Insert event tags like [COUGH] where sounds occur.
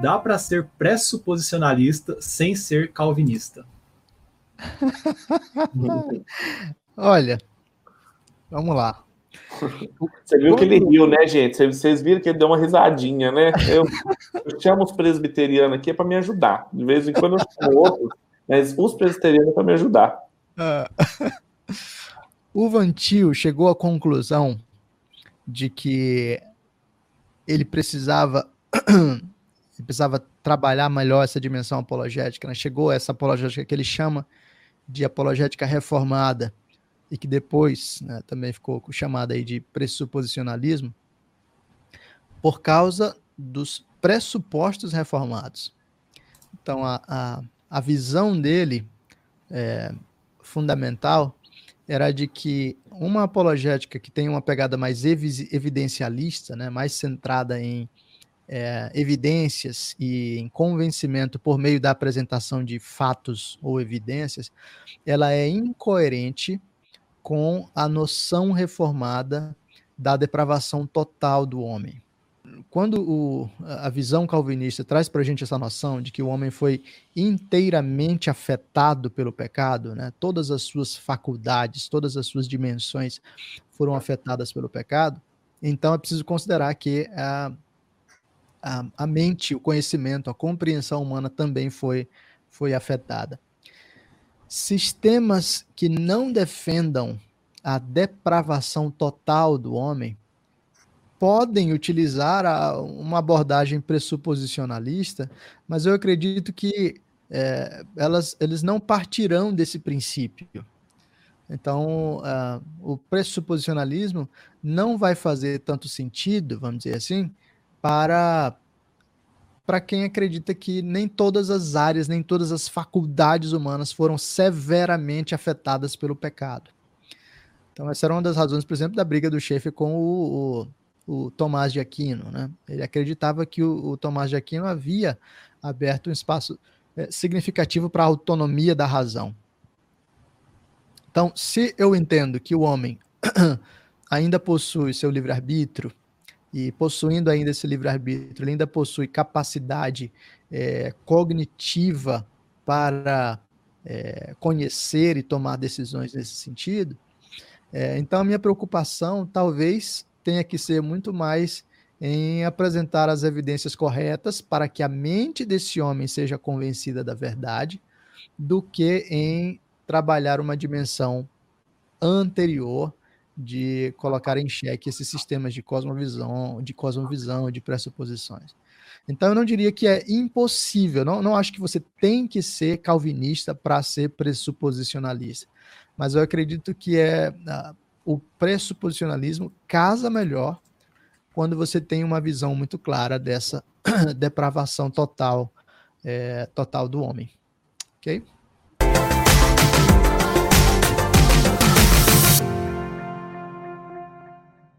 dá para ser pressuposicionalista sem ser calvinista. [LAUGHS] Olha, vamos lá. Você viu que ele riu, né, gente? Vocês viram que ele deu uma risadinha, né? Eu, eu chamo os presbiterianos aqui para me ajudar. De vez em quando eu chamo outros, mas os presbiterianos para me ajudar. Uh, [LAUGHS] o Vantil chegou à conclusão de que ele precisava ele precisava trabalhar melhor essa dimensão apologética. Né? Chegou essa apologética que ele chama de apologética reformada e que depois né, também ficou chamada aí de pressuposicionalismo, por causa dos pressupostos reformados. Então, a, a, a visão dele é, fundamental era de que uma apologética que tem uma pegada mais evidencialista, né, mais centrada em é, evidências e convencimento por meio da apresentação de fatos ou evidências, ela é incoerente com a noção reformada da depravação total do homem. Quando o, a visão calvinista traz para a gente essa noção de que o homem foi inteiramente afetado pelo pecado, né? todas as suas faculdades, todas as suas dimensões foram afetadas pelo pecado, então é preciso considerar que a, a, a mente, o conhecimento, a compreensão humana também foi, foi afetada. Sistemas que não defendam a depravação total do homem podem utilizar a, uma abordagem pressuposicionalista, mas eu acredito que é, elas, eles não partirão desse princípio. Então, uh, o pressuposicionalismo não vai fazer tanto sentido, vamos dizer assim, para para quem acredita que nem todas as áreas, nem todas as faculdades humanas foram severamente afetadas pelo pecado. Então, essa era uma das razões, por exemplo, da briga do chefe com o, o, o, Tomás de Aquino. Né? Ele acreditava que o, o Tomás de Aquino havia aberto um espaço é, significativo para a autonomia da razão. Então, se eu entendo que o homem [CLEARS THROAT] ainda possui seu livre-arbítrio, e possuindo ainda esse livre-arbítrio, ele ainda possui capacidade é, cognitiva para é, conhecer e tomar decisões nesse sentido. É, então, a minha preocupação talvez tenha que ser muito mais em apresentar as evidências corretas para que a mente desse homem seja convencida da verdade, do que em trabalhar uma dimensão anterior de colocar em xeque esses sistemas de cosmovisão, de cosmovisão, de pressuposições. Então, eu não diria que é impossível, não, não acho que você tem que ser calvinista para ser pressuposicionalista, mas eu acredito que é uh, o pressuposicionalismo casa melhor quando você tem uma visão muito clara dessa [COUGHS] depravação total, é, total do homem. Ok?